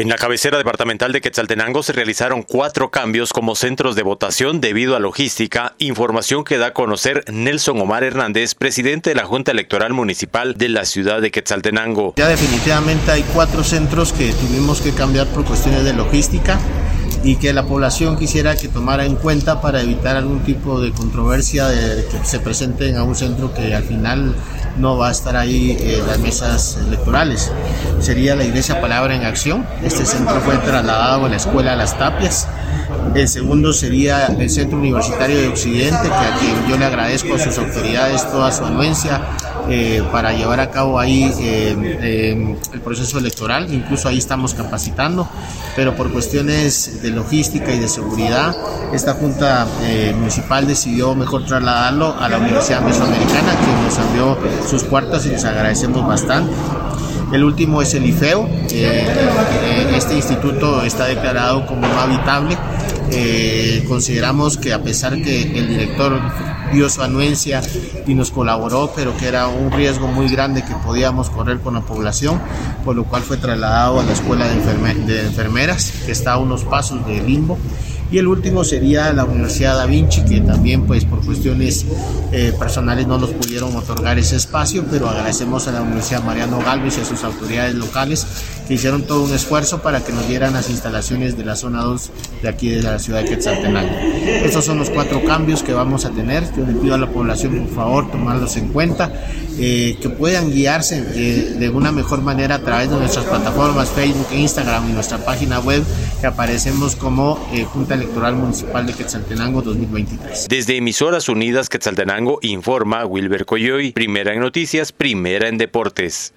En la cabecera departamental de Quetzaltenango se realizaron cuatro cambios como centros de votación debido a logística, información que da a conocer Nelson Omar Hernández, presidente de la Junta Electoral Municipal de la ciudad de Quetzaltenango. Ya definitivamente hay cuatro centros que tuvimos que cambiar por cuestiones de logística y que la población quisiera que tomara en cuenta para evitar algún tipo de controversia de que se presenten a un centro que al final no va a estar ahí en las mesas electorales. Sería la Iglesia Palabra en Acción. Este centro fue trasladado a la Escuela Las Tapias. El segundo sería el Centro Universitario de Occidente, que a quien yo le agradezco a sus autoridades toda su anuencia eh, para llevar a cabo ahí eh, eh, el proceso electoral. Incluso ahí estamos capacitando, pero por cuestiones de logística y de seguridad, esta Junta Municipal decidió mejor trasladarlo a la Universidad Mesoamericana, que nos envió sus cuartas y les agradecemos bastante. El último es el IFEO. este instituto está declarado como no habitable eh, consideramos que a pesar que el director dio su anuencia y nos colaboró, pero que era un riesgo muy grande que podíamos correr con la población, por lo cual fue trasladado a la escuela de, enfermeras, que está a unos pasos de Limbo. Y el último sería la Universidad Da Vinci, que también pues por cuestiones eh, personales no nos pudieron otorgar ese espacio, pero agradecemos a la Universidad Mariano Galvez y a sus autoridades locales que hicieron todo un esfuerzo para que nos dieran las instalaciones de la zona 2 de aquí de la ciudad de Quetzaltenango. Estos son los cuatro cambios que vamos a tener. Yo le pido a la población, por favor, tomarlos en cuenta, eh, que puedan guiarse eh, de una mejor manera a través de nuestras plataformas Facebook e Instagram y nuestra página web, que aparecemos como Junta Electoral Municipal de Quetzaltenango 2023. Desde Emisoras Unidas Quetzaltenango informa Wilber Coyoy, primera en noticias, primera en deportes.